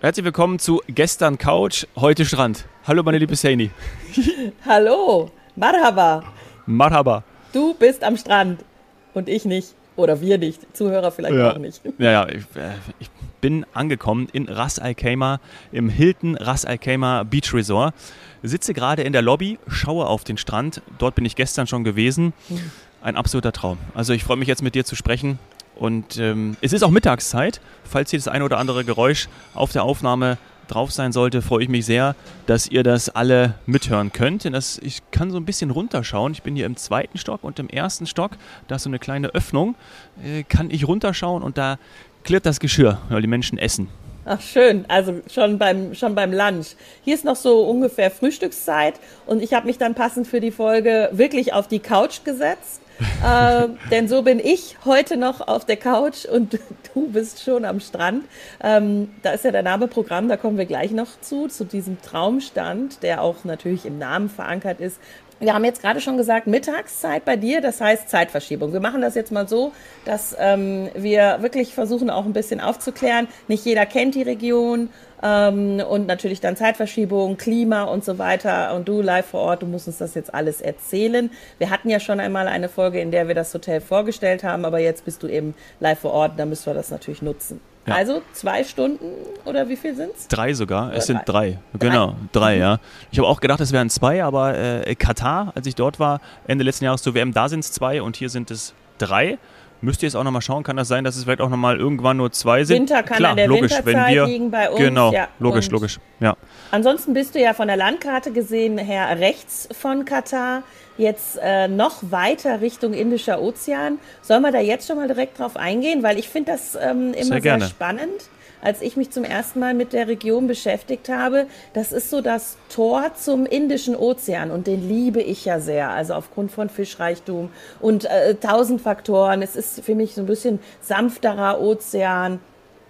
Herzlich willkommen zu Gestern Couch, heute Strand. Hallo meine liebe Saini. Hallo, Marhaba. Marhaba. Du bist am Strand und ich nicht. Oder wir nicht. Zuhörer vielleicht Ja. auch nicht. Ja, ja, ich, äh, ich bin angekommen in Ras Al Khaimah, im Hilton Ras Al Khaimah Beach Resort. Sitze gerade in der Lobby, schaue auf den Strand. Dort bin ich gestern schon gewesen. Ein absoluter Traum. Also ich freue mich jetzt mit dir zu sprechen. Und ähm, es ist auch Mittagszeit. Falls hier das eine oder andere Geräusch auf der Aufnahme drauf sein sollte, freue ich mich sehr, dass ihr das alle mithören könnt. Denn das, ich kann so ein bisschen runterschauen. Ich bin hier im zweiten Stock und im ersten Stock, da ist so eine kleine Öffnung, äh, kann ich runterschauen und da klirrt das Geschirr, weil die Menschen essen. Ach schön, also schon beim, schon beim Lunch. Hier ist noch so ungefähr Frühstückszeit und ich habe mich dann passend für die Folge wirklich auf die Couch gesetzt. Äh, denn so bin ich heute noch auf der Couch und du bist schon am Strand. Ähm, da ist ja der Name Programm, da kommen wir gleich noch zu, zu diesem Traumstand, der auch natürlich im Namen verankert ist. Wir haben jetzt gerade schon gesagt, Mittagszeit bei dir, das heißt Zeitverschiebung. Wir machen das jetzt mal so, dass ähm, wir wirklich versuchen auch ein bisschen aufzuklären. Nicht jeder kennt die Region ähm, und natürlich dann Zeitverschiebung, Klima und so weiter. Und du live vor Ort, du musst uns das jetzt alles erzählen. Wir hatten ja schon einmal eine Folge, in der wir das Hotel vorgestellt haben, aber jetzt bist du eben live vor Ort, da müssen wir das natürlich nutzen. Ja. Also zwei Stunden oder wie viel sind's? Drei sogar, es Oder sind drei. Genau, drei, ja. Ich habe auch gedacht, es wären zwei, aber äh, Katar, als ich dort war, Ende letzten Jahres zur WM, da sind es zwei und hier sind es drei. Müsst ihr jetzt auch nochmal schauen, kann das sein, dass es vielleicht auch nochmal irgendwann nur zwei sind? Winter kann Klar, an der logisch, wenn Winterzeit wir, liegen bei uns, Genau, ja, logisch, logisch, ja. Ansonsten bist du ja von der Landkarte gesehen her rechts von Katar, jetzt äh, noch weiter Richtung Indischer Ozean. Sollen wir da jetzt schon mal direkt drauf eingehen? Weil ich finde das ähm, immer sehr, gerne. spannend. Als ich mich zum ersten Mal mit der Region beschäftigt habe, das ist so das Tor zum Indischen Ozean und den liebe ich ja sehr. Also aufgrund von Fischreichtum und äh, tausend Faktoren. Es ist für mich so ein bisschen sanfterer Ozean.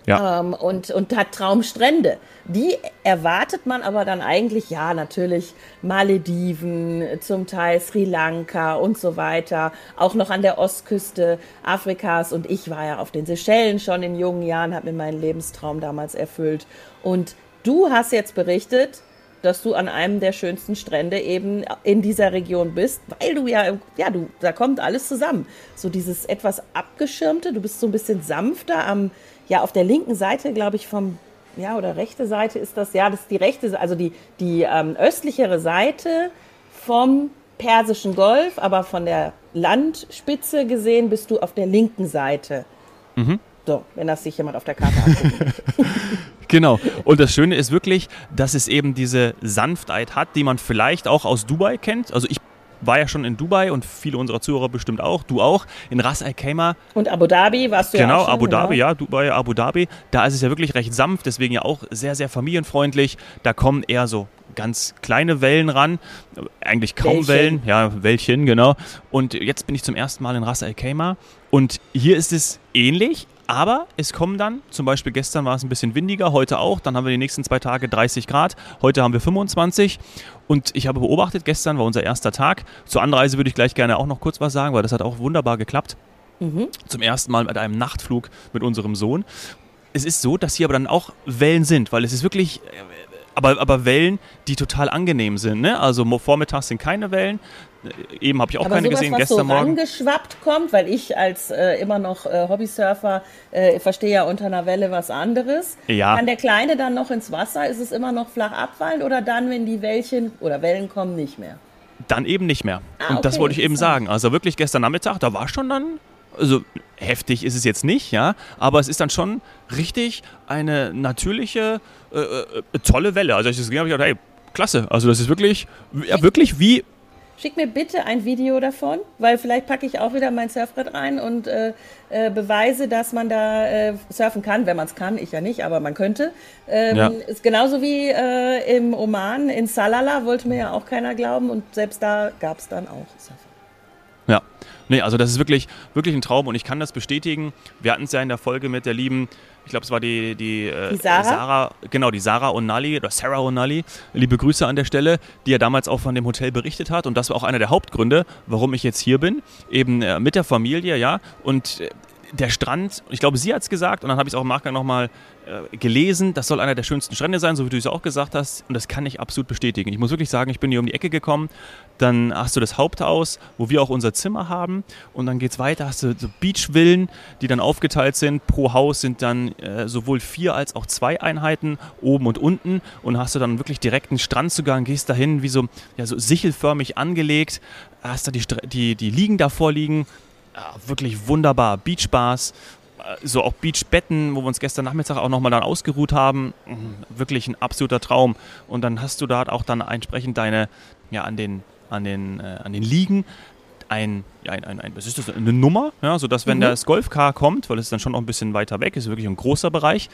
Ja. Ähm, und, und hat Traumstrände. Die erwartet man aber dann eigentlich, ja, natürlich Malediven, zum Teil Sri Lanka und so weiter. Auch noch an der Ostküste Afrikas. Und ich war ja auf den Seychellen schon in jungen Jahren, habe mir meinen Lebenstraum damals erfüllt. Und du hast jetzt berichtet, dass du an einem der schönsten Strände eben in dieser Region bist, weil du ja, ja, du, da kommt alles zusammen. So dieses etwas abgeschirmte, du bist so ein bisschen sanfter am, ja, auf der linken Seite, glaube ich, vom, ja, oder rechte Seite ist das, ja, das ist die rechte, also die, die ähm, östlichere Seite vom Persischen Golf, aber von der Landspitze gesehen bist du auf der linken Seite. So, wenn das sich jemand auf der Karte anguckt. Genau. Und das Schöne ist wirklich, dass es eben diese Sanftheit hat, die man vielleicht auch aus Dubai kennt. Also ich war ja schon in Dubai und viele unserer Zuhörer bestimmt auch, du auch, in Ras Al Khaimah. Und Abu Dhabi warst du ja Genau, auch schon, Abu Dhabi, genau. ja, Dubai, Abu Dhabi. Da ist es ja wirklich recht sanft, deswegen ja auch sehr, sehr familienfreundlich. Da kommen eher so ganz kleine Wellen ran, eigentlich kaum Wellchen. Wellen, ja, Wellchen, genau. Und jetzt bin ich zum ersten Mal in Ras Al Khaimah und hier ist es ähnlich, aber es kommen dann, zum Beispiel gestern war es ein bisschen windiger, heute auch, dann haben wir die nächsten zwei Tage 30 Grad, heute haben wir 25 und ich habe beobachtet, gestern war unser erster Tag. Zur Anreise würde ich gleich gerne auch noch kurz was sagen, weil das hat auch wunderbar geklappt zum ersten Mal mit einem Nachtflug mit unserem Sohn. Es ist so, dass hier aber dann auch Wellen sind, weil es ist wirklich, aber, aber Wellen, die total angenehm sind. Ne? Also vormittags sind keine Wellen. Äh, Eben habe ich auch Aber keine sowas, gesehen, was gestern so Morgen. rangeschwappt kommt, weil ich als äh, immer noch äh, Hobbysurfer äh, verstehe ja unter einer Welle was anderes. Ja. Kann der Kleine dann noch ins Wasser? Ist es immer noch flach abfallen oder dann, wenn die Wellchen oder Wellen kommen, nicht mehr? Dann eben nicht mehr. Ah, Und das wollte ich eben sagen. Also wirklich gestern Nachmittag, da war schon dann, also heftig ist es jetzt nicht, ja, aber es ist dann schon richtig eine natürliche, äh, äh, tolle Welle. Also als ich das gesehen habe, habe ich gedacht, hey, klasse. Also das ist wirklich, ja, wirklich wie Schick mir bitte ein Video davon, weil vielleicht packe ich auch wieder mein Surfbrett rein und äh, äh, beweise, dass man da äh, surfen kann, wenn man es kann. Ich ja nicht, aber man könnte. Ähm, Ja. Ist genauso wie äh, im Oman, in Salala, wollte mir ja auch keiner glauben und selbst da gab es dann auch Surfer. Nee, also das ist wirklich, wirklich ein Traum und ich kann das bestätigen. Wir hatten es ja in der Folge mit der lieben, ich glaube, es war die, die, äh, Die Sarah? genau, die Sarah O'Nally oder Sarah O'Nally. Liebe Grüße an der Stelle, die ja damals auch von dem Hotel berichtet hat und das war auch einer der Hauptgründe, warum ich jetzt hier bin, eben äh, mit der Familie, ja. Und äh, der Strand, ich glaube, sie hat es gesagt und dann habe ich es auch im Nachgang nochmal äh, gelesen, das soll einer der schönsten Strände sein, so wie du es auch gesagt hast und das kann ich absolut bestätigen. Ich muss wirklich sagen, ich bin hier um die Ecke gekommen, dann hast du das Haupthaus, wo wir auch unser Zimmer haben und dann geht es weiter, hast du so Beachvillen, die dann aufgeteilt sind. Pro Haus sind dann äh, sowohl vier als auch zwei Einheiten, oben und unten und hast du dann wirklich direkten Strandzugang, gehst dahin, wie so, ja, so sichelförmig angelegt, hast da die, die, die Liegen davor liegen, ja, wirklich wunderbar. Beachbars, äh, so auch Beachbetten, wo wir uns gestern Nachmittag auch nochmal dann ausgeruht haben. Mhm, wirklich ein absoluter Traum. Und dann hast du da auch dann entsprechend deine, ja, an den, an den, äh, an den Liegen ein, ja, ein, ein, ein, was ist das, eine Nummer, ja, sodass wenn mhm. das Golfcar kommt, weil es dann schon noch ein bisschen weiter weg ist, wirklich ein großer Bereich,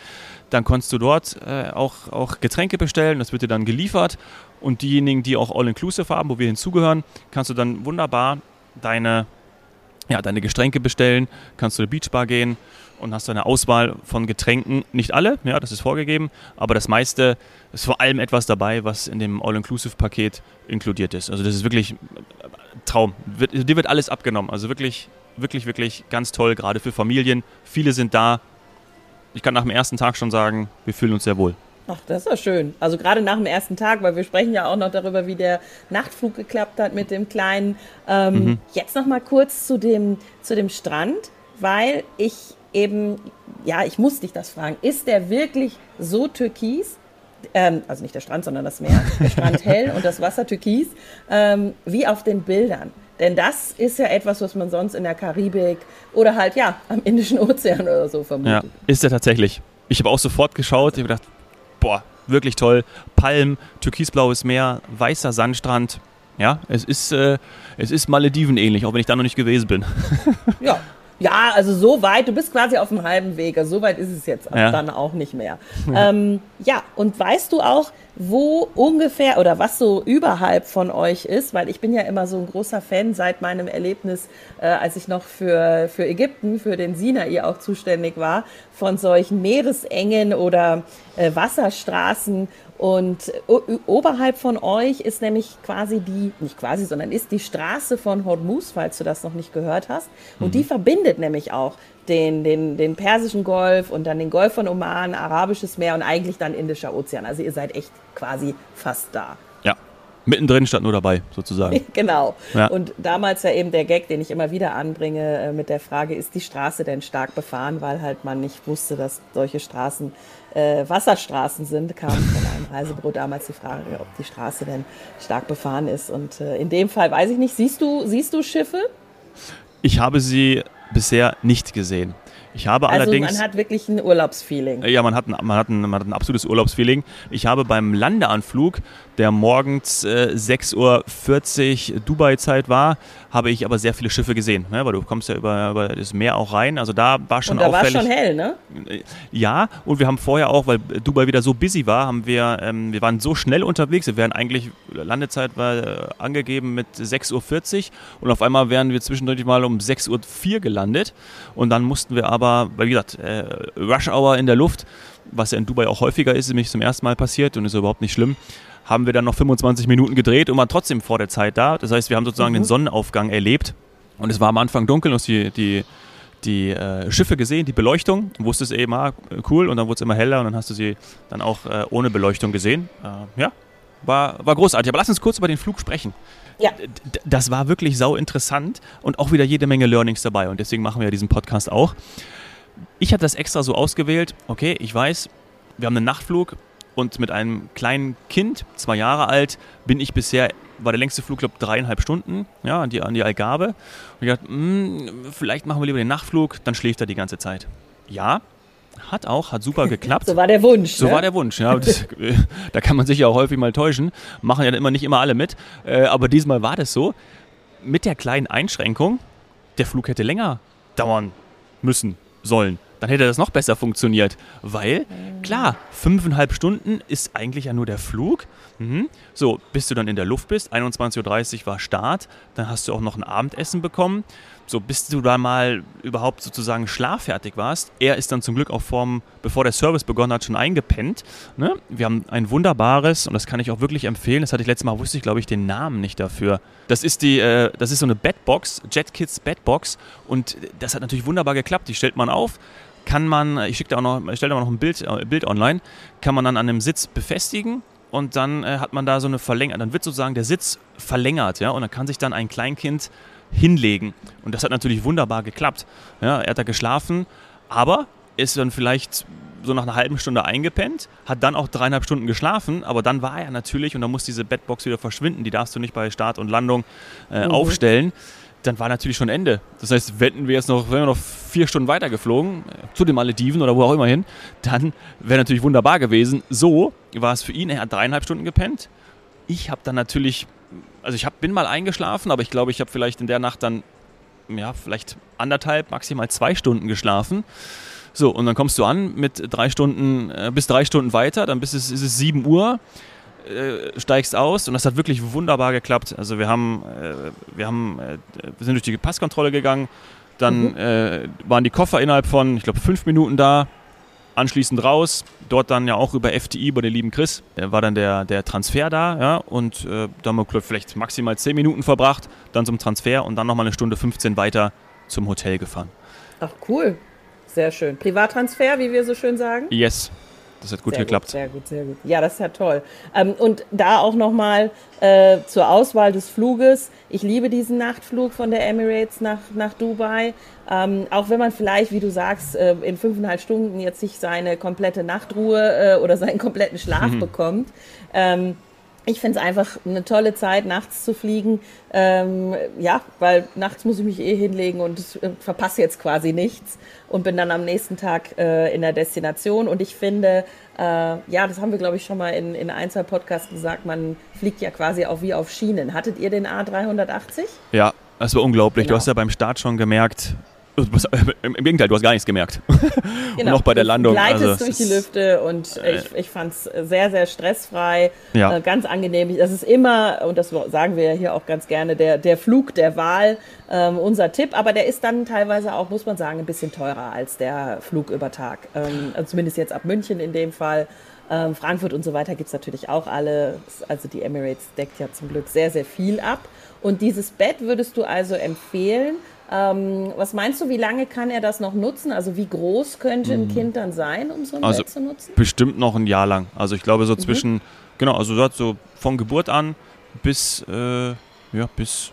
dann kannst du dort äh, auch, auch Getränke bestellen, das wird dir dann geliefert und diejenigen, die auch All-Inclusive haben, wo wir hinzugehören, kannst du dann wunderbar deine, ja, deine Getränke bestellen, kannst du in die Beachbar gehen und hast eine Auswahl von Getränken. Nicht alle, ja, das ist vorgegeben, aber das meiste ist vor allem etwas dabei, was in dem All-Inclusive-Paket inkludiert ist. Also das ist wirklich Traum. Dir wird alles abgenommen. Also wirklich, wirklich, wirklich ganz toll, gerade für Familien. Viele sind da. Ich kann nach dem ersten Tag schon sagen, wir fühlen uns sehr wohl. Ach, das ist ja schön. Also gerade nach dem ersten Tag, weil wir sprechen ja auch noch darüber, wie der Nachtflug geklappt hat mit dem Kleinen. Ähm, mhm. Jetzt noch mal kurz zu dem, zu dem Strand, weil ich eben, ja, ich muss dich das fragen, ist der wirklich so türkis? Ähm, also nicht der Strand, sondern das Meer. Der Strand hell und das Wasser türkis, ähm, wie auf den Bildern. Denn das ist ja etwas, was man sonst in der Karibik oder halt ja am Indischen Ozean oder so vermutet. Ja, ist er tatsächlich. Ich habe auch sofort geschaut, ich habe gedacht, boah, wirklich toll. Palm, türkisblaues Meer, weißer Sandstrand. Ja, es ist, äh, es ist Malediven ähnlich, auch wenn ich da noch nicht gewesen bin. ja, ja, also so weit, du bist quasi auf dem halben Weg. Also so weit ist es jetzt ja. dann auch nicht mehr. ähm, ja, und weißt du auch, wo ungefähr oder was so überhalb von euch ist? Weil ich bin ja immer so ein großer Fan seit meinem Erlebnis, äh, als ich noch für, für Ägypten, für den Sinai auch zuständig war, von solchen Meeresengen oder äh, Wasserstraßen und oberhalb von euch ist nämlich quasi die, nicht quasi, sondern ist die Straße von Hormuz, falls du das noch nicht gehört hast. Und mhm. die verbindet nämlich auch den, den, den Persischen Golf und dann den Golf von Oman, Arabisches Meer und eigentlich dann Indischer Ozean. Also ihr seid echt quasi fast da. Mittendrin stand nur dabei, sozusagen. genau. Ja. Und damals ja eben der Gag, den ich immer wieder anbringe äh, mit der Frage, ist die Straße denn stark befahren, weil halt man nicht wusste, dass solche Straßen äh, Wasserstraßen sind, kam von einem Reisebüro damals die Frage, ob die Straße denn stark befahren ist. Und äh, in dem Fall weiß ich nicht, siehst du, siehst du Schiffe? Ich habe sie bisher nicht gesehen. Ich habe also allerdings. Man hat wirklich ein Urlaubsfeeling. Ja, man hat ein, man hat ein, man hat ein absolutes Urlaubsfeeling. Ich habe beim Landeanflug, der morgens äh, 6.40 Uhr Dubai-Zeit war, habe ich aber sehr viele Schiffe gesehen, ne? weil du kommst ja über, über, das Meer auch rein. Also da war schon und da war schon hell, ne? Äh, ja, und wir haben vorher auch, weil Dubai wieder so busy war, haben wir, ähm, wir waren so schnell unterwegs. Wir wären eigentlich, Landezeit war äh, angegeben mit 6.40 Uhr und auf einmal wären wir zwischendurch mal um 6.04 Uhr gelandet und dann mussten wir aber aber, weil wie gesagt, äh, Rush Hour in der Luft, was ja in Dubai auch häufiger ist, ist nämlich zum ersten Mal passiert und ist überhaupt nicht schlimm, haben wir dann noch 25 Minuten gedreht und waren trotzdem vor der Zeit da. Das heißt, wir haben sozusagen mhm. den Sonnenaufgang erlebt und es war am Anfang dunkel und die, die, die äh, Schiffe gesehen, die Beleuchtung, du wusstest eben, ah, cool und dann wurde es immer heller und dann hast du sie dann auch äh, ohne Beleuchtung gesehen. Äh, ja, war, war großartig. Aber lass uns kurz über den Flug sprechen. Ja. Das war wirklich sau interessant und auch wieder jede Menge Learnings dabei und deswegen machen wir ja diesen Podcast auch. Ich habe das extra so ausgewählt, okay, ich weiß, wir haben einen Nachtflug und mit einem kleinen Kind, zwei Jahre alt, bin ich bisher, war der längste Flug, glaube ich, dreieinhalb Stunden, ja, an die, an die Algarve. Und ich dachte, mh, hm, vielleicht machen wir lieber den Nachtflug, dann schläft er die ganze Zeit. Ja, hat auch, hat super geklappt. so war der Wunsch. So ne? war der Wunsch, ja. Das, da kann man sich ja auch häufig mal täuschen. Machen ja immer nicht immer alle mit. Äh, aber diesmal war das so. Mit der kleinen Einschränkung, der Flug hätte länger dauern müssen, sollen dann hätte das noch besser funktioniert. Weil, klar, fünfeinhalb Stunden ist eigentlich ja nur der Flug. Mhm. So, bis du dann in der Luft bist, 21.30 Uhr war Start, dann hast du auch noch ein Abendessen bekommen. So, bis du da mal überhaupt sozusagen schlaffertig warst. Er ist dann zum Glück auch vorm, bevor der Service begonnen hat, schon eingepennt. Ne? Wir haben ein wunderbares, und das kann ich auch wirklich empfehlen, das hatte ich letztes Mal, wusste ich glaube ich den Namen nicht dafür. Das ist die, äh, das ist so eine Bedbox, JetKids Bedbox, und das hat natürlich wunderbar geklappt. Die stellt man auf, kann man, ich schicke da auch noch, ich stelle da auch noch ein Bild, äh, Bild online, kann man dann an einem Sitz befestigen und dann äh, hat man da so eine Verlängerung, dann wird sozusagen der Sitz verlängert, ja, und dann kann sich dann ein Kleinkind hinlegen. Und das hat natürlich wunderbar geklappt. Ja, er hat da geschlafen, aber ist dann vielleicht so nach einer halben Stunde eingepennt, hat dann auch dreieinhalb Stunden geschlafen, aber dann war er natürlich, und dann muss diese Bettbox wieder verschwinden, die darfst du nicht bei Start und Landung äh, mhm. aufstellen. Dann war natürlich schon Ende. Das heißt, wenn wir jetzt noch, wenn wir noch vier Stunden weiter geflogen, zu den Malediven oder wo auch immer hin, dann wäre natürlich wunderbar gewesen. So war es für ihn, er hat dreieinhalb Stunden gepennt. Ich habe dann natürlich also ich hab, bin mal eingeschlafen, aber ich glaube, ich habe vielleicht in der Nacht dann, ja, vielleicht anderthalb, maximal zwei Stunden geschlafen. So, und dann kommst du an mit drei Stunden, äh, bis drei Stunden weiter, dann bis es, ist es 7 Uhr, äh, steigst aus und das hat wirklich wunderbar geklappt. Also wir haben, äh, wir haben, äh, wir sind durch die Passkontrolle gegangen, dann mhm. Äh, waren die Koffer innerhalb von, ich glaube, fünf Minuten da, anschließend raus, dort dann ja auch über FTI, bei dem lieben Chris, war dann der, der Transfer da, ja, und äh, da haben wir vielleicht maximal 10 Minuten verbracht, dann zum Transfer und dann nochmal eine Stunde 15 weiter zum Hotel gefahren. Ach cool, sehr schön. Privattransfer, wie wir so schön sagen? Yes, das hat gut sehr geklappt. Gut, sehr gut, sehr gut. Ja, das ist ja toll. Ähm, und da auch nochmal äh, zur Auswahl des Fluges. Ich liebe diesen Nachtflug von der Emirates nach, nach Dubai. Ähm, auch wenn man vielleicht, wie du sagst, äh, in fünfeinhalb Stunden jetzt nicht seine komplette Nachtruhe äh, oder seinen kompletten Schlaf mhm. bekommt. Ähm, ich finde es einfach eine tolle Zeit, nachts zu fliegen. Ähm, ja, weil nachts muss ich mich eh hinlegen und äh, verpasse jetzt quasi nichts und bin dann am nächsten Tag äh, in der Destination. Und ich finde, äh, ja, das haben wir, glaube ich, schon mal in, in ein, zwei Podcasts gesagt, man fliegt ja quasi auch wie auf Schienen. Hattet ihr den A380? Ja, das war unglaublich. Genau. Du hast ja beim Start schon gemerkt, im Gegenteil, du hast gar nichts gemerkt. Genau. und auch bei der Landung. Du gleitest also, durch die Lüfte und äh, ich, ich fand es sehr, sehr stressfrei, ja. äh, ganz angenehm. Das ist immer, und das sagen wir ja hier auch ganz gerne, der, der Flug der Wahl, ähm, unser Tipp. Aber der ist dann teilweise auch, muss man sagen, ein bisschen teurer als der Flug über Tag. Ähm, also zumindest jetzt ab München in dem Fall. Ähm, Frankfurt und so weiter gibt es natürlich auch alle. Also die Emirates deckt ja zum Glück sehr, sehr viel ab. Und dieses Bett würdest du also empfehlen, ähm, was meinst du, wie lange kann er das noch nutzen? Also wie groß könnte ein hm. Kind dann sein, um so ein also Bett zu nutzen? Bestimmt noch ein Jahr lang. Also ich glaube so mhm. zwischen, mhm. genau, also so von Geburt an bis, äh, ja, bis,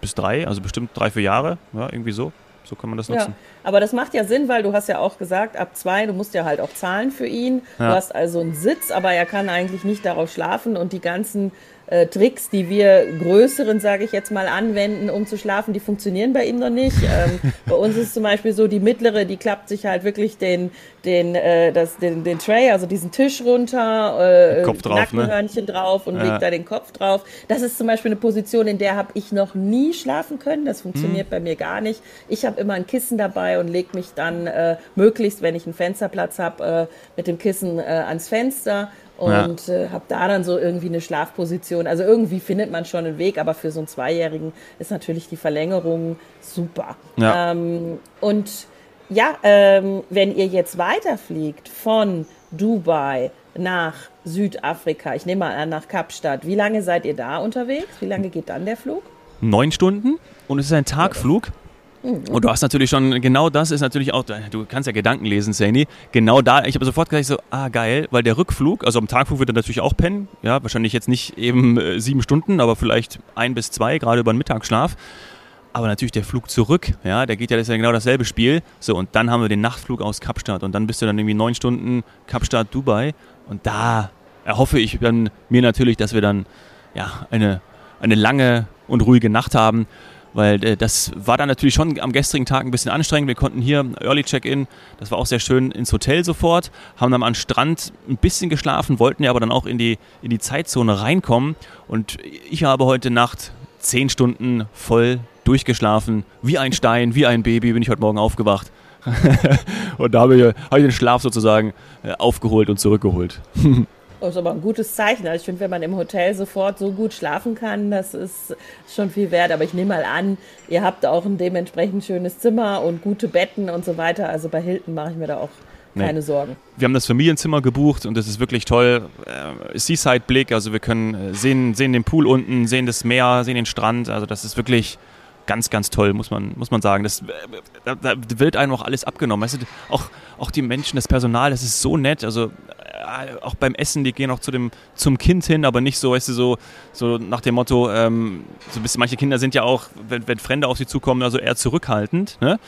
bis drei, also bestimmt drei, vier Jahre, ja, irgendwie so. So kann man das nutzen. Ja, aber das macht ja Sinn, weil du hast ja auch gesagt, ab zwei, du musst ja halt auch zahlen für ihn. Ja. Du hast also einen Sitz, aber er kann eigentlich nicht darauf schlafen und die ganzen äh, Tricks, die wir größeren, sage ich jetzt mal, anwenden, um zu schlafen, die funktionieren bei ihm noch nicht. Ähm, bei uns ist zum Beispiel so, die mittlere, die klappt sich halt wirklich den, den, äh, das, den, den Tray, also diesen Tisch runter, äh, Kopf drauf, ne? Nackenhörnchen ne? drauf und ja. legt da den Kopf drauf. Das ist zum Beispiel eine Position, in der habe ich noch nie schlafen können. Das funktioniert hm. bei mir gar nicht. Ich habe immer ein Kissen dabei und lege mich dann äh, möglichst, wenn ich einen Fensterplatz habe, äh, mit dem Kissen äh, ans Fenster und ja. äh, habe da dann so irgendwie eine Schlafposition. Also irgendwie findet man schon einen Weg, aber für so einen Zweijährigen ist natürlich die Verlängerung super. Ja. Ähm, und ja, ähm, wenn ihr jetzt weiterfliegt von Dubai nach Südafrika, ich nehme mal an nach Kapstadt, wie lange seid ihr da unterwegs? Wie lange geht dann der Flug? Neun Stunden und es ist ein Tagflug. Mhm. Und du hast natürlich schon, genau das ist natürlich auch, du kannst ja Gedanken lesen, Sandy. Genau da, ich habe sofort gesagt, so, ah geil, weil der Rückflug, also am Tagflug wird er natürlich auch pennen, ja, wahrscheinlich jetzt nicht eben äh, sieben Stunden, aber vielleicht ein bis zwei, gerade über den Mittagsschlaf. Aber natürlich der Flug zurück, ja, der geht ja, das ist ja genau dasselbe Spiel. So, und dann haben wir den Nachtflug aus Kapstadt und dann bist du dann irgendwie neun Stunden Kapstadt, Dubai. Und da erhoffe ich dann mir natürlich, dass wir dann ja eine, eine lange und ruhige Nacht haben weil äh, das war dann natürlich schon am gestrigen Tag ein bisschen anstrengend. Wir konnten hier Early Check-in, das war auch sehr schön, ins Hotel sofort, haben dann am Strand ein bisschen geschlafen, wollten ja aber dann auch in die, in die Zeitzone reinkommen und ich habe heute Nacht zehn Stunden voll durchgeschlafen, wie ein Stein, wie ein Baby bin ich heute Morgen aufgewacht. und da habe ich, hab ich den Schlaf sozusagen äh, aufgeholt und zurückgeholt. Das ist aber ein gutes Zeichen. Also ich finde, wenn man im Hotel sofort so gut schlafen kann, das ist schon viel wert. Aber ich nehme mal an, ihr habt auch ein dementsprechend schönes Zimmer und gute Betten und so weiter. Also bei Hilton mache ich mir da auch keine nee. Sorgen. Wir haben das Familienzimmer gebucht und das ist wirklich toll. Äh, Seaside-Blick, also wir können äh, sehen, sehen den Pool unten, sehen das Meer, sehen den Strand. Also das ist wirklich ganz, ganz toll, muss man, muss man sagen. Das, da, da wird einem auch alles abgenommen. Weißt du, auch, auch die Menschen, das Personal, das ist so nett. Also äh, auch beim Essen, die gehen auch zu dem, zum Kind hin, aber nicht so, weißt du, so, so nach dem Motto, ähm, so bisschen, manche Kinder sind ja auch, wenn, wenn Fremde auf sie zukommen, also eher zurückhaltend. Ne?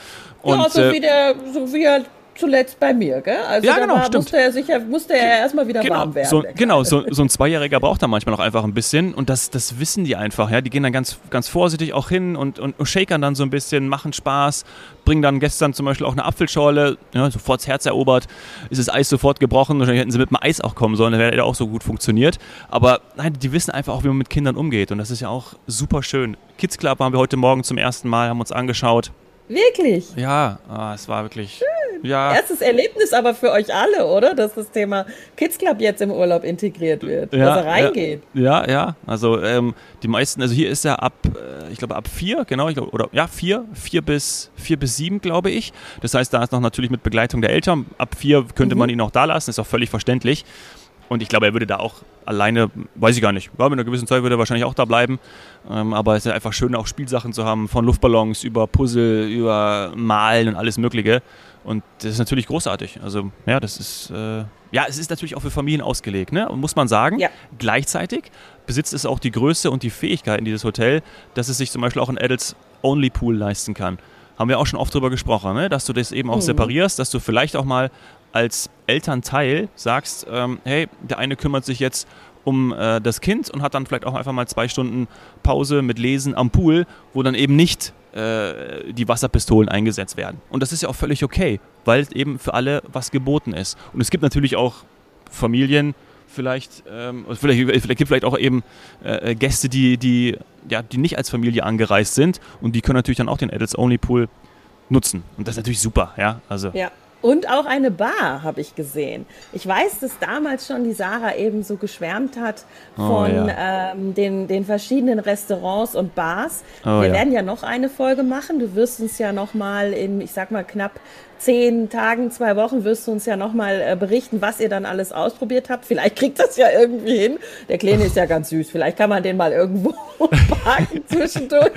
Und, ja, so, äh, wie der, so wie er zuletzt bei mir, gell? Also ja, genau, war, musste er, sicher, musste er erstmal wieder genau, warm werden. So, genau, so, so, ein Zweijähriger braucht da manchmal noch einfach ein bisschen und das, das wissen die einfach, ja. Die gehen dann ganz, ganz vorsichtig auch hin und, und, shakern dann so ein bisschen, machen Spaß, bringen dann gestern zum Beispiel auch eine Apfelschorle, ja, sofort das Herz erobert, ist das Eis sofort gebrochen, wahrscheinlich hätten sie mit dem Eis auch kommen sollen, dann wäre der auch so gut funktioniert. Aber nein, die wissen einfach auch, wie man mit Kindern umgeht und das ist ja auch super schön. Kids Club haben wir heute Morgen zum ersten Mal, haben uns angeschaut. Wirklich? Ja, oh, es war wirklich. Schön. Ja. Erstes Erlebnis aber für euch alle, oder? Dass das Thema Kids Club jetzt im Urlaub integriert wird, ja, dass er reingeht. Ja, ja. ja. Also ähm, die meisten, also hier ist er ab, äh, ich glaube ab vier, genau, ich glaub, oder ja, vier, vier bis vier bis sieben, glaube ich. Das heißt, da ist noch natürlich mit Begleitung der Eltern. Ab vier könnte mhm. man ihn auch da lassen, ist auch völlig verständlich. Und ich glaube, er würde da auch alleine, weiß ich gar nicht, ja, mit einer gewissen Zeit würde er wahrscheinlich auch da bleiben. Ähm, aber es ist einfach schön, auch Spielsachen zu haben, von Luftballons über Puzzle, über Malen und alles Mögliche. Und das ist natürlich großartig. Also, ja, das ist, äh, ja, es ist natürlich auch für Familien ausgelegt, ne? muss man sagen. Ja. Gleichzeitig besitzt es auch die Größe und die Fähigkeiten dieses Hotel, dass es sich zum Beispiel auch einen Adults-Only-Pool leisten kann haben wir auch schon oft drüber gesprochen, ne? dass du das eben auch mhm. separierst, dass du vielleicht auch mal als Elternteil sagst, ähm, hey, der eine kümmert sich jetzt um äh, das Kind und hat dann vielleicht auch einfach mal zwei Stunden Pause mit Lesen am Pool, wo dann eben nicht äh, die Wasserpistolen eingesetzt werden. Und das ist ja auch völlig okay, weil eben für alle was geboten ist. Und es gibt natürlich auch Familien, vielleicht, ähm, vielleicht, vielleicht gibt vielleicht auch eben äh, Gäste, die, die, ja, die nicht als Familie angereist sind und die können natürlich dann auch den Adults-Only-Pool nutzen. Und das ist natürlich super, ja. Also. Ja. Und auch eine Bar habe ich gesehen. Ich weiß, dass damals schon die Sarah eben so geschwärmt hat oh, von oh, ja. ähm, den, den verschiedenen Restaurants und Bars. Oh, Wir ja. werden ja noch eine Folge machen. Du wirst uns ja noch mal in, ich sag mal, knapp zehn Tagen, zwei Wochen wirst du uns ja nochmal äh, berichten, was ihr dann alles ausprobiert habt. Vielleicht kriegt das ja irgendwie hin. Der Kleine ist ja ganz süß. Vielleicht kann man den mal irgendwo parken zwischendurch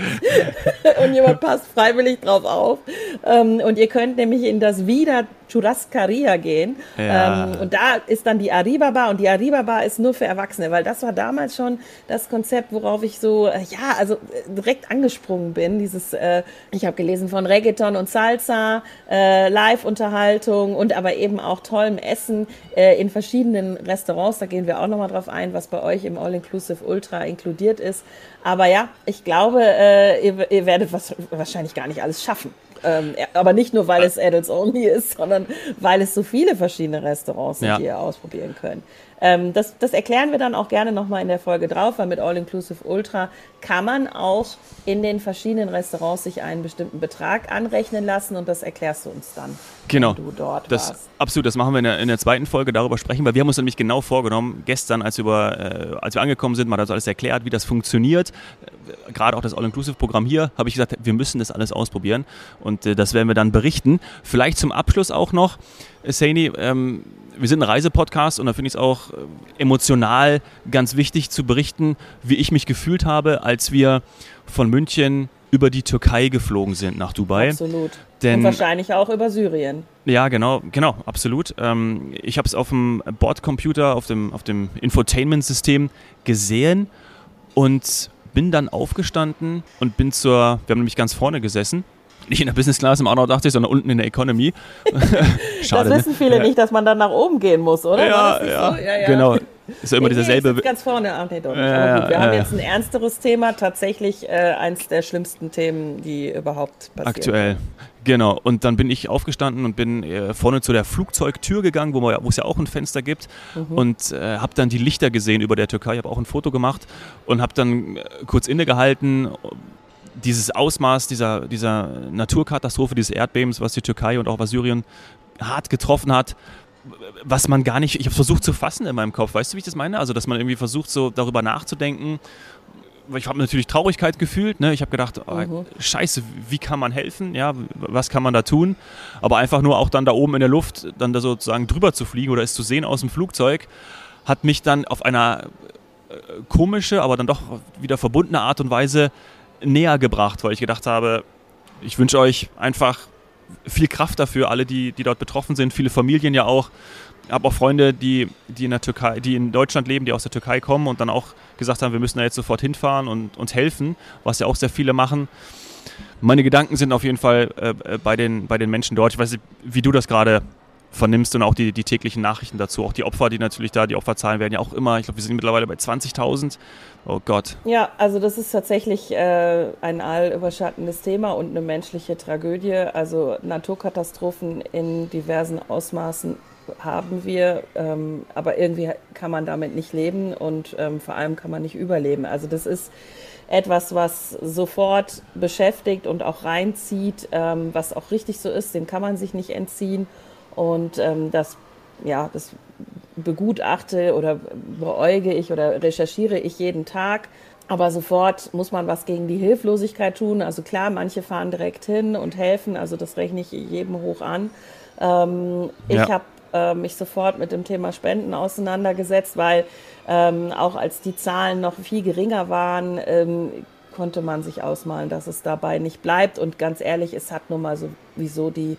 und jemand passt freiwillig drauf auf. Ähm, und ihr könnt nämlich in das Vida Churrascaria gehen. Ja. Ähm, und da ist dann die Arriba Bar und die Arriba Bar ist nur für Erwachsene, weil das war damals schon das Konzept, worauf ich so, äh, ja, also äh, direkt angesprungen bin. Dieses, äh, ich habe gelesen von Reggaeton und Salsa, äh, Live-Unterhaltung und aber eben auch tollem Essen äh, in verschiedenen Restaurants. Da gehen wir auch nochmal drauf ein, was bei euch im All-Inclusive Ultra inkludiert ist. Aber ja, ich glaube, äh, ihr, ihr werdet was, wahrscheinlich gar nicht alles schaffen. Ähm, aber nicht nur, weil es Adults Only ist, sondern weil es so viele verschiedene Restaurants sind, ja. die ihr ausprobieren könnt. Ähm, das, das erklären wir dann auch gerne nochmal in der Folge drauf, weil mit All Inclusive Ultra kann man auch in den verschiedenen Restaurants sich einen bestimmten Betrag anrechnen lassen und das erklärst du uns dann. Genau. du dort das, warst. Absolut, das machen wir in der, in der, zweiten Folge, darüber sprechen, weil wir haben uns nämlich genau vorgenommen, gestern, als, über, äh, als wir angekommen sind, mal das alles erklärt, wie das funktioniert. Äh, gerade auch das All-Inclusive-Programm hier, habe ich gesagt, wir müssen das alles ausprobieren und äh, das werden wir dann berichten. Vielleicht zum Abschluss auch noch, Saini, ähm, wir sind ein Reisepodcast und da finde ich es auch äh, emotional ganz wichtig zu berichten, wie ich mich gefühlt habe, als wir von München über die Türkei geflogen sind nach Dubai. Absolut. Denn, und wahrscheinlich auch über Syrien. Ja, genau, genau, absolut. Ähm, ich habe es auf dem Bordcomputer, auf dem, auf dem Infotainment-System gesehen und bin dann aufgestanden und bin zur, wir haben nämlich ganz vorne gesessen nicht in der Business Class im A380, sondern unten in der Economy. Schade, das ne? wissen ne? viele ja. nicht, dass man dann nach oben gehen muss, oder? Ja, ja. So? ja, ja. genau. Ist ja immer nee, dieselbe. Nee, ganz vorne. Nee, doch nicht. Aber gut, wir haben jetzt ein ernsteres Thema, tatsächlich äh, eins der schlimmsten Themen, die überhaupt passieren. Aktuell. Genau, und dann bin ich aufgestanden und bin äh, vorne zu der Flugzeugtür gegangen, wo, es ja auch ein Fenster gibt mhm. und äh, habe dann die Lichter gesehen über der Türkei. Ich habe auch ein Foto gemacht und habe dann äh, kurz innegehalten, dieses Ausmaß dieser, dieser Naturkatastrophe, dieses Erdbebens, was die Türkei und auch was Syrien hart getroffen hat, was man gar nicht, ich habe versucht zu fassen in meinem Kopf, weißt du, wie ich das meine? Also, dass man irgendwie versucht, so darüber nachzudenken. Ich habe natürlich Traurigkeit gefühlt, ne? ich habe gedacht, oh, mhm. scheiße, wie kann man helfen, ja, was kann man da tun? Aber einfach nur auch dann da oben in der Luft, dann da sozusagen drüber zu fliegen oder es zu sehen aus dem Flugzeug, hat mich dann auf einer äh, komische, aber dann doch wieder verbundene Art und Weise näher gebracht, weil ich gedacht habe, ich wünsche euch einfach viel Kraft dafür, alle, die, die dort betroffen sind, viele Familien ja auch. Ich habe auch Freunde, die, die in der Türkei, die in Deutschland leben, die aus der Türkei kommen und dann auch gesagt haben, wir müssen da jetzt sofort hinfahren und uns helfen, was ja auch sehr viele machen. Meine Gedanken sind auf jeden Fall äh, bei, den, bei den Menschen dort. Ich weiß nicht, wie du das gerade vernimmst und auch die, die täglichen Nachrichten dazu. Auch die Opfer, die natürlich da, die Opferzahlen werden ja auch immer, ich glaube, wir sind mittlerweile bei 20.000. Oh Gott. Ja, also das ist tatsächlich äh, ein allüberschattendes Thema und eine menschliche Tragödie. Also Naturkatastrophen in diversen Ausmaßen haben wir, ähm, aber irgendwie kann man damit nicht leben und ähm, vor allem kann man nicht überleben. Also das ist etwas, was sofort beschäftigt und auch reinzieht, ähm, was auch richtig so ist, dem kann man sich nicht entziehen. Und ähm, das, ja, das begutachte oder beäuge ich oder recherchiere ich jeden Tag. Aber sofort muss man was gegen die Hilflosigkeit tun. Also klar, manche fahren direkt hin und helfen. Also das rechne ich jedem hoch an. Ähm, ja. Ich habe äh, mich sofort mit dem Thema Spenden auseinandergesetzt, weil ähm, auch als die Zahlen noch viel geringer waren, ähm, konnte man sich ausmalen, dass es dabei nicht bleibt. Und ganz ehrlich, es hat nun mal sowieso die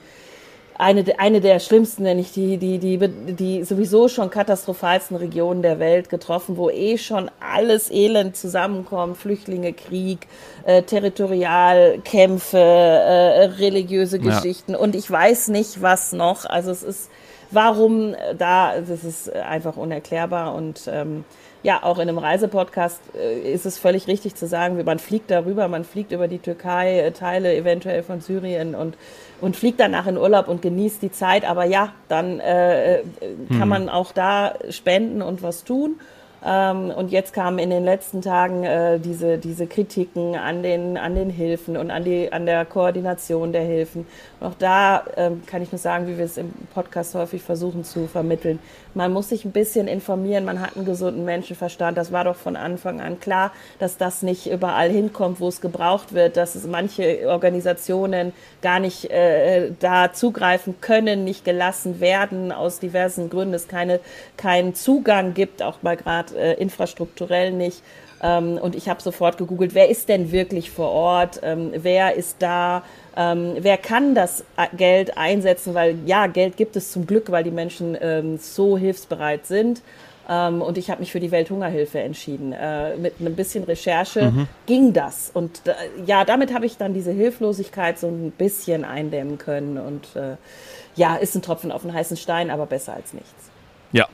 eine, eine der schlimmsten, nenne ich die, die, die, die sowieso schon katastrophalsten Regionen der Welt getroffen, wo eh schon alles Elend zusammenkommt, Flüchtlinge, Krieg, äh, Territorialkämpfe, äh, religiöse Geschichten ja. und ich weiß nicht, was noch. Also es ist, warum da, das ist einfach unerklärbar und ähm, ja, auch in einem Reisepodcast äh, ist es völlig richtig zu sagen, man fliegt darüber, man fliegt über die Türkei, äh, Teile eventuell von Syrien und und fliegt danach in Urlaub und genießt die Zeit. Aber ja, dann äh, kann hm. man auch da spenden und was tun. Ähm, und jetzt kamen in den letzten Tagen äh, diese, diese Kritiken an den, an den Hilfen und an, die, an der Koordination der Hilfen. Und auch da ähm, kann ich nur sagen, wie wir es im Podcast häufig versuchen zu vermitteln. Man muss sich ein bisschen informieren, man hat einen gesunden Menschenverstand. Das war doch von Anfang an klar, dass das nicht überall hinkommt, wo es gebraucht wird, dass es manche Organisationen gar nicht äh, da zugreifen können, nicht gelassen werden, aus diversen Gründen es keine, keinen Zugang gibt, auch mal gerade äh, infrastrukturell nicht. Ähm, und ich habe sofort gegoogelt, wer ist denn wirklich vor Ort, ähm, wer ist da, ähm, wer kann das äh, Geld einsetzen, weil ja, Geld gibt es zum Glück, weil die Menschen ähm, so hilfsbereit sind. Ähm, und ich habe mich für die Welthungerhilfe entschieden. Äh, mit ein bisschen Recherche mhm. ging das. Und äh, ja, damit habe ich dann diese Hilflosigkeit so ein bisschen eindämmen können. Und äh, ja, ist ein Tropfen auf den heißen Stein, aber besser als nichts. Ja.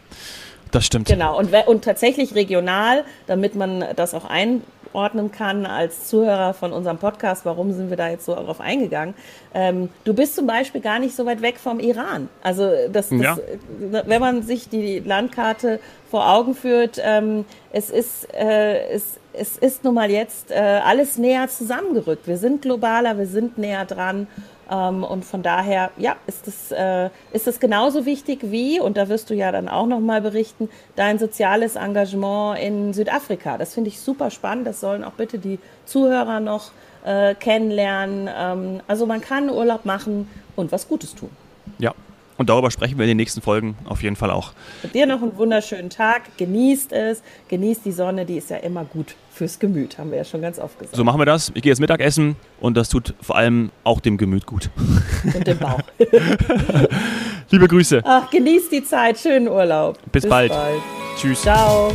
Das stimmt. Genau, und, und tatsächlich regional, damit man das auch einordnen kann als Zuhörer von unserem Podcast, warum sind wir da jetzt so darauf eingegangen? Ähm, du bist zum Beispiel gar nicht so weit weg vom Iran. Also das, das ja. wenn man sich die Landkarte vor Augen führt, ähm, es ist äh, es, es ist nun mal jetzt äh, alles näher zusammengerückt. Wir sind globaler, wir sind näher dran ähm, und von daher, ja, ist es, äh, ist es genauso wichtig wie, und da wirst du ja dann auch nochmal berichten, dein soziales Engagement in Südafrika. Das finde ich super spannend. Das sollen auch bitte die Zuhörer noch äh, kennenlernen. Ähm, also man kann Urlaub machen und was Gutes tun. Ja, und darüber sprechen wir in den nächsten Folgen auf jeden Fall auch. Mit dir noch einen wunderschönen Tag. Genießt es. Genießt die Sonne, die ist ja immer gut fürs Gemüt, haben wir ja schon ganz oft gesagt. So machen wir das. Ich gehe jetzt Mittagessen und das tut vor allem auch dem Gemüt gut. Und dem Bauch. Liebe Grüße. Ach, genießt die Zeit. Schönen Urlaub. Bis, Bis bald. bald. Tschüss. Ciao.